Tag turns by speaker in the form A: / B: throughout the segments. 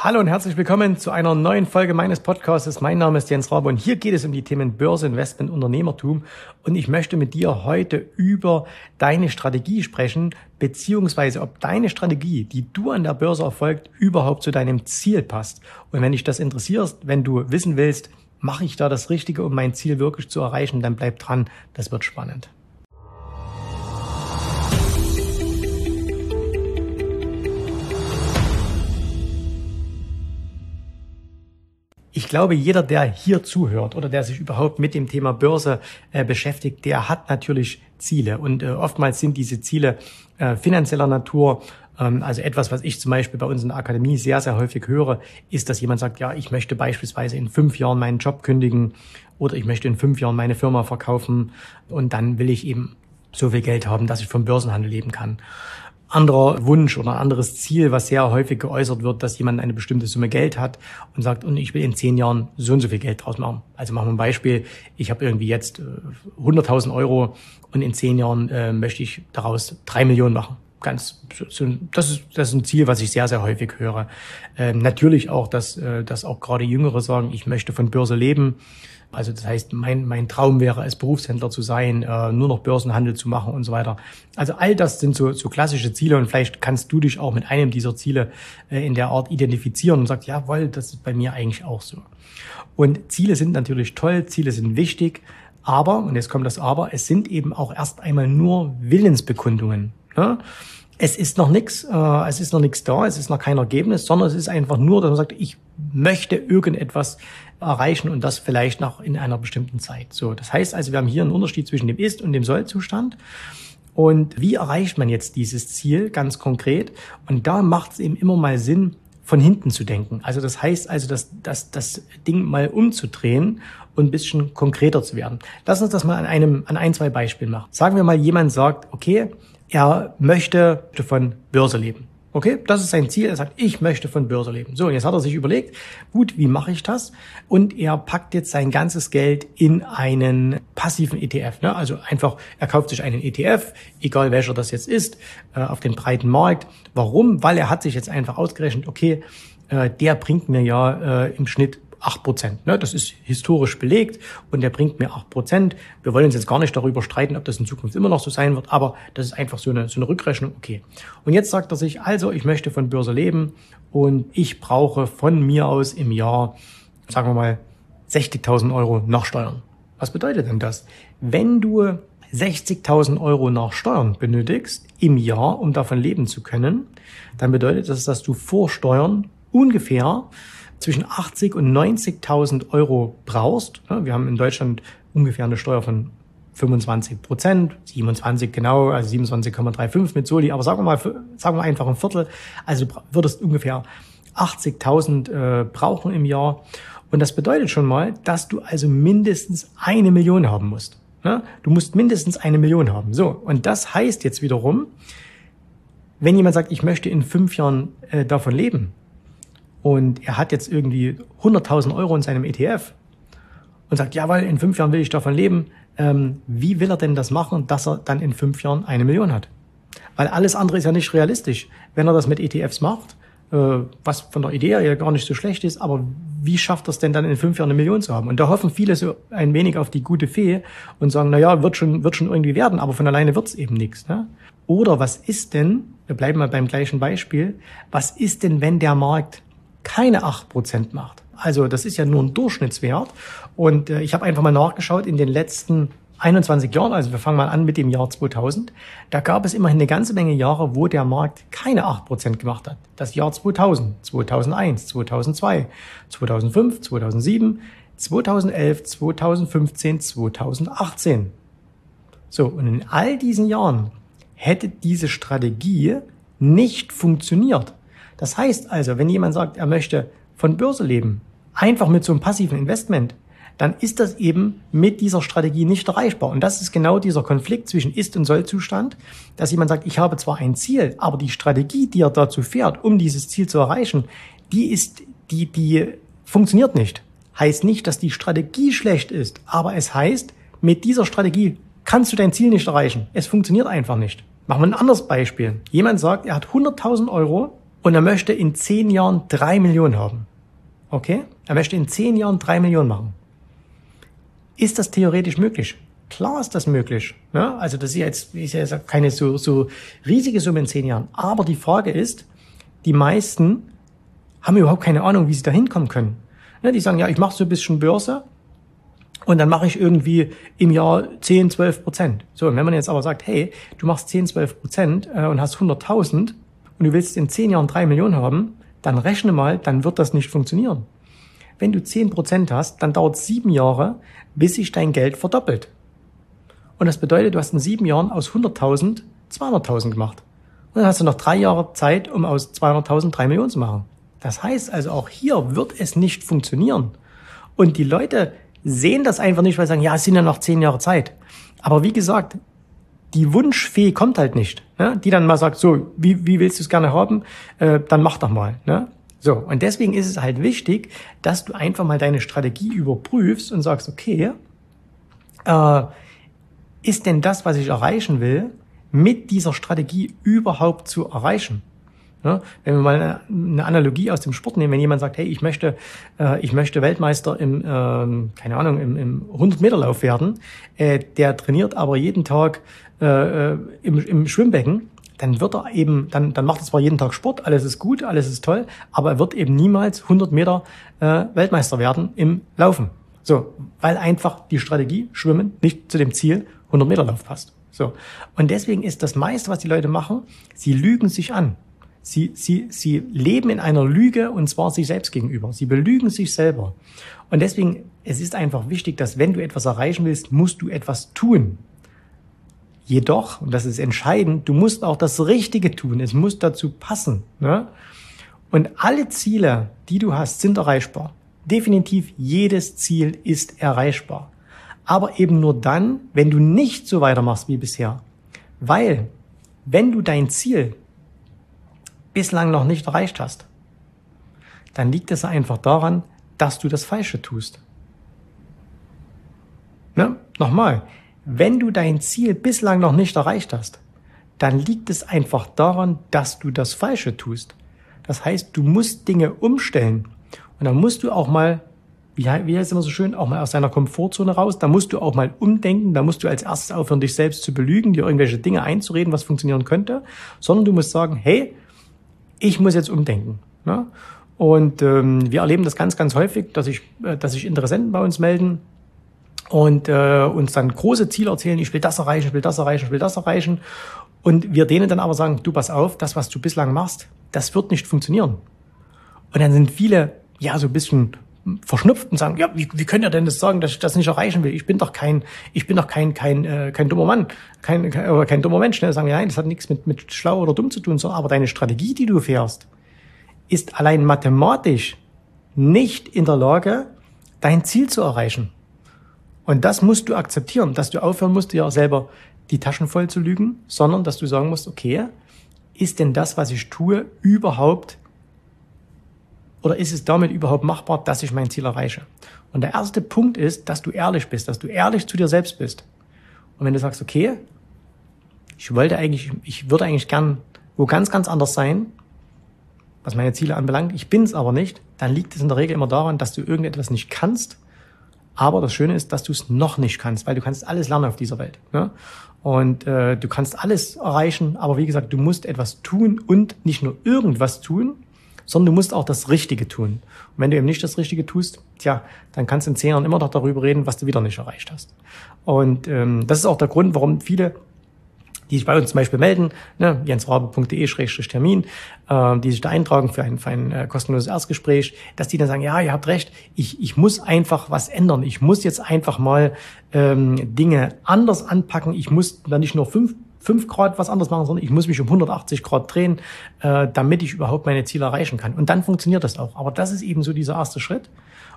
A: Hallo und herzlich willkommen zu einer neuen Folge meines Podcasts. Mein Name ist Jens Rabe und hier geht es um die Themen Börse, Investment, Unternehmertum. Und ich möchte mit dir heute über deine Strategie sprechen, beziehungsweise ob deine Strategie, die du an der Börse erfolgt, überhaupt zu deinem Ziel passt. Und wenn dich das interessiert, wenn du wissen willst, mache ich da das Richtige, um mein Ziel wirklich zu erreichen, dann bleib dran. Das wird spannend. Ich glaube, jeder, der hier zuhört oder der sich überhaupt mit dem Thema Börse äh, beschäftigt, der hat natürlich Ziele. Und äh, oftmals sind diese Ziele äh, finanzieller Natur. Ähm, also etwas, was ich zum Beispiel bei uns in der Akademie sehr, sehr häufig höre, ist, dass jemand sagt, ja, ich möchte beispielsweise in fünf Jahren meinen Job kündigen oder ich möchte in fünf Jahren meine Firma verkaufen und dann will ich eben so viel Geld haben, dass ich vom Börsenhandel leben kann anderer Wunsch oder anderes Ziel, was sehr häufig geäußert wird, dass jemand eine bestimmte Summe Geld hat und sagt, und ich will in zehn Jahren so und so viel Geld draus machen. Also machen wir ein Beispiel, ich habe irgendwie jetzt 100.000 äh, Euro und in zehn Jahren äh, möchte ich daraus drei Millionen machen. Ganz, das ist, das ist ein Ziel, was ich sehr, sehr häufig höre. Ähm, natürlich auch, dass, äh, dass auch gerade Jüngere sagen, ich möchte von Börse leben. Also das heißt, mein, mein Traum wäre als Berufshändler zu sein, äh, nur noch Börsenhandel zu machen und so weiter. Also all das sind so, so klassische Ziele und vielleicht kannst du dich auch mit einem dieser Ziele äh, in der Art identifizieren und sagst, jawohl, das ist bei mir eigentlich auch so. Und Ziele sind natürlich toll, Ziele sind wichtig, aber, und jetzt kommt das Aber, es sind eben auch erst einmal nur Willensbekundungen. Ne? Es ist noch nichts, äh, es ist noch nichts da, es ist noch kein Ergebnis, sondern es ist einfach nur, dass man sagt, ich möchte irgendetwas erreichen und das vielleicht noch in einer bestimmten Zeit. So, das heißt also, wir haben hier einen Unterschied zwischen dem Ist- und dem Soll-Zustand. Und wie erreicht man jetzt dieses Ziel ganz konkret? Und da macht es eben immer mal Sinn, von hinten zu denken. Also das heißt also, dass, dass das Ding mal umzudrehen und ein bisschen konkreter zu werden. Lass uns das mal an einem, an ein, zwei Beispielen machen. Sagen wir mal, jemand sagt, okay, er möchte von Börse leben. Okay, das ist sein Ziel. Er sagt, ich möchte von Börse leben. So, und jetzt hat er sich überlegt, gut, wie mache ich das? Und er packt jetzt sein ganzes Geld in einen passiven ETF. Ne? Also einfach, er kauft sich einen ETF, egal welcher das jetzt ist, äh, auf den breiten Markt. Warum? Weil er hat sich jetzt einfach ausgerechnet, okay, äh, der bringt mir ja äh, im Schnitt acht Prozent. Ne? Das ist historisch belegt und der bringt mir acht Prozent. Wir wollen uns jetzt gar nicht darüber streiten, ob das in Zukunft immer noch so sein wird, aber das ist einfach so eine, so eine Rückrechnung. Okay. Und jetzt sagt er sich, also ich möchte von Börse leben und ich brauche von mir aus im Jahr, sagen wir mal, 60.000 Euro nach Steuern. Was bedeutet denn das? Wenn du 60.000 Euro nach Steuern benötigst im Jahr, um davon leben zu können, dann bedeutet das, dass du vor Steuern ungefähr zwischen 80 und 90.000 Euro brauchst. Wir haben in Deutschland ungefähr eine Steuer von 25 Prozent, 27 genau, also 27,35 mit Soli, aber sagen wir mal, sagen wir einfach ein Viertel. Also du würdest ungefähr 80.000 äh, brauchen im Jahr. Und das bedeutet schon mal, dass du also mindestens eine Million haben musst. Ne? Du musst mindestens eine Million haben. So, und das heißt jetzt wiederum, wenn jemand sagt, ich möchte in fünf Jahren äh, davon leben, und er hat jetzt irgendwie 100.000 Euro in seinem ETF und sagt, ja, weil in fünf Jahren will ich davon leben, ähm, wie will er denn das machen, dass er dann in fünf Jahren eine Million hat? Weil alles andere ist ja nicht realistisch. Wenn er das mit ETFs macht, äh, was von der Idee her gar nicht so schlecht ist, aber wie schafft er es denn dann in fünf Jahren eine Million zu haben? Und da hoffen viele so ein wenig auf die gute Fee und sagen, na ja, wird schon, wird schon irgendwie werden, aber von alleine wird's eben nichts. Ne? Oder was ist denn, wir bleiben mal beim gleichen Beispiel, was ist denn, wenn der Markt keine acht Prozent macht. Also das ist ja nur ein Durchschnittswert. Und äh, ich habe einfach mal nachgeschaut in den letzten 21 Jahren, also wir fangen mal an mit dem Jahr 2000, da gab es immerhin eine ganze Menge Jahre, wo der Markt keine acht Prozent gemacht hat. Das Jahr 2000, 2001, 2002, 2005, 2007, 2011, 2015, 2018. So, und in all diesen Jahren hätte diese Strategie nicht funktioniert. Das heißt also, wenn jemand sagt, er möchte von Börse leben, einfach mit so einem passiven Investment, dann ist das eben mit dieser Strategie nicht erreichbar. Und das ist genau dieser Konflikt zwischen Ist- und Soll-Zustand, dass jemand sagt, ich habe zwar ein Ziel, aber die Strategie, die er dazu fährt, um dieses Ziel zu erreichen, die ist, die, die funktioniert nicht. Heißt nicht, dass die Strategie schlecht ist, aber es heißt, mit dieser Strategie kannst du dein Ziel nicht erreichen. Es funktioniert einfach nicht. Machen wir ein anderes Beispiel. Jemand sagt, er hat 100.000 Euro und er möchte in zehn Jahren drei Millionen haben. Okay? Er möchte in zehn Jahren drei Millionen machen. Ist das theoretisch möglich? Klar ist das möglich. Ja? Also das ist jetzt, ist ja keine so, so riesige Summe in zehn Jahren. Aber die Frage ist, die meisten haben überhaupt keine Ahnung, wie sie da hinkommen können. Ja, die sagen, ja, ich mache so ein bisschen Börse und dann mache ich irgendwie im Jahr 10, 12 Prozent. So, und wenn man jetzt aber sagt, hey, du machst 10, 12 Prozent äh, und hast 100.000 und du willst in zehn Jahren drei Millionen haben, dann rechne mal, dann wird das nicht funktionieren. Wenn du 10 Prozent hast, dann dauert sieben Jahre, bis sich dein Geld verdoppelt. Und das bedeutet, du hast in sieben Jahren aus 100.000 200.000 gemacht. Und dann hast du noch drei Jahre Zeit, um aus 200.000 drei Millionen zu machen. Das heißt also, auch hier wird es nicht funktionieren. Und die Leute sehen das einfach nicht, weil sie sagen, ja, es sind ja noch zehn Jahre Zeit. Aber wie gesagt, die Wunschfee kommt halt nicht, ne? die dann mal sagt, so, wie, wie willst du es gerne haben? Äh, dann mach doch mal. Ne? So, und deswegen ist es halt wichtig, dass du einfach mal deine Strategie überprüfst und sagst, okay, äh, ist denn das, was ich erreichen will, mit dieser Strategie überhaupt zu erreichen? Ja, wenn wir mal eine Analogie aus dem Sport nehmen, wenn jemand sagt, hey, ich möchte, äh, ich möchte Weltmeister im, ähm, keine Ahnung, im, im 100-Meter-Lauf werden, äh, der trainiert aber jeden Tag äh, äh, im, im Schwimmbecken, dann wird er eben, dann, dann macht er zwar jeden Tag Sport, alles ist gut, alles ist toll, aber er wird eben niemals 100 Meter äh, Weltmeister werden im Laufen. So, weil einfach die Strategie Schwimmen nicht zu dem Ziel 100 Meter Lauf passt. So. Und deswegen ist das meiste, was die Leute machen, sie lügen sich an. Sie, sie, sie leben in einer Lüge und zwar sich selbst gegenüber. Sie belügen sich selber. Und deswegen, es ist einfach wichtig, dass wenn du etwas erreichen willst, musst du etwas tun. Jedoch, und das ist entscheidend, du musst auch das Richtige tun. Es muss dazu passen. Ne? Und alle Ziele, die du hast, sind erreichbar. Definitiv jedes Ziel ist erreichbar. Aber eben nur dann, wenn du nicht so weitermachst wie bisher. Weil, wenn du dein Ziel bislang noch nicht erreicht hast, dann liegt es einfach daran, dass du das Falsche tust. Ne? Nochmal, wenn du dein Ziel bislang noch nicht erreicht hast, dann liegt es einfach daran, dass du das Falsche tust. Das heißt, du musst Dinge umstellen. Und dann musst du auch mal, wie, heißt es immer so schön, auch mal aus deiner Komfortzone raus. Da musst du auch mal umdenken. Da musst du als erstes aufhören, dich selbst zu belügen, dir irgendwelche Dinge einzureden, was funktionieren könnte. Sondern du musst sagen, hey, ich muss jetzt umdenken. Ne? Und ähm, wir erleben das ganz, ganz häufig, dass ich, äh, dass sich Interessenten bei uns melden und äh, uns dann große Ziele erzählen, ich will das erreichen, ich will das erreichen, ich will das erreichen. Und wir denen dann aber sagen, du pass auf, das, was du bislang machst, das wird nicht funktionieren. Und dann sind viele, ja, so ein bisschen verschnupft und sagen, ja, wie, wie könnt ihr denn das sagen, dass ich das nicht erreichen will? Ich bin doch kein, ich bin doch kein, kein, äh, kein dummer Mann, kein, kein, oder kein dummer Mensch. Ne? Sagen nein, das hat nichts mit, mit schlau oder dumm zu tun, sondern aber deine Strategie, die du fährst, ist allein mathematisch nicht in der Lage, dein Ziel zu erreichen. Und das musst du akzeptieren, dass du aufhören musst, dir selber die Taschen voll zu lügen, sondern dass du sagen musst, okay, ist denn das, was ich tue, überhaupt oder ist es damit überhaupt machbar, dass ich mein Ziel erreiche? Und der erste Punkt ist, dass du ehrlich bist, dass du ehrlich zu dir selbst bist. Und wenn du sagst, okay, ich wollte eigentlich, ich würde eigentlich gern wo ganz, ganz anders sein, was meine Ziele anbelangt, ich bin es aber nicht, dann liegt es in der Regel immer daran, dass du irgendetwas nicht kannst. Aber das Schöne ist, dass du es noch nicht kannst, weil du kannst alles lernen auf dieser Welt. Ne? Und äh, du kannst alles erreichen, aber wie gesagt, du musst etwas tun und nicht nur irgendwas tun, sondern du musst auch das Richtige tun. Und wenn du eben nicht das Richtige tust, tja, dann kannst du in zehn Jahren immer noch darüber reden, was du wieder nicht erreicht hast. Und ähm, das ist auch der Grund, warum viele die sich bei uns zum Beispiel melden, ne, jensrabe.de-termin, äh, die sich da eintragen für ein, für ein äh, kostenloses Erstgespräch, dass die dann sagen, ja, ihr habt recht, ich, ich muss einfach was ändern. Ich muss jetzt einfach mal ähm, Dinge anders anpacken. Ich muss da nicht nur fünf 5 Grad was anderes machen, sondern ich muss mich um 180 Grad drehen, äh, damit ich überhaupt meine Ziele erreichen kann. Und dann funktioniert das auch. Aber das ist eben so dieser erste Schritt.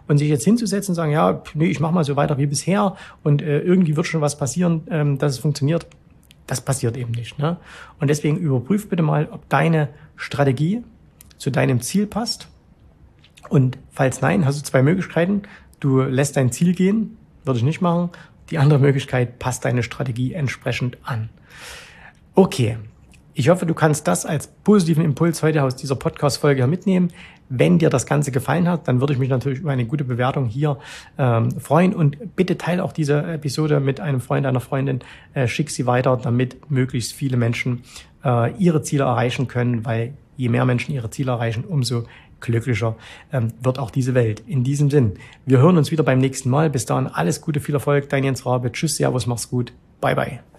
A: Und sich jetzt hinzusetzen und sagen, ja, nee, ich mache mal so weiter wie bisher und äh, irgendwie wird schon was passieren, ähm, dass es funktioniert, das passiert eben nicht. Ne? Und deswegen überprüf bitte mal, ob deine Strategie zu deinem Ziel passt. Und falls nein, hast du zwei Möglichkeiten. Du lässt dein Ziel gehen, würde ich nicht machen. Die andere Möglichkeit, passt deine Strategie entsprechend an. Okay, Ich hoffe, du kannst das als positiven Impuls heute aus dieser Podcast-Folge mitnehmen. Wenn dir das Ganze gefallen hat, dann würde ich mich natürlich über eine gute Bewertung hier ähm, freuen. Und bitte teile auch diese Episode mit einem Freund, einer Freundin. Äh, schick sie weiter, damit möglichst viele Menschen äh, ihre Ziele erreichen können, weil je mehr Menschen ihre Ziele erreichen, umso glücklicher ähm, wird auch diese Welt. In diesem Sinn, wir hören uns wieder beim nächsten Mal. Bis dahin alles Gute, viel Erfolg. Dein Jens Rabe. Tschüss, Servus, mach's gut. Bye, bye.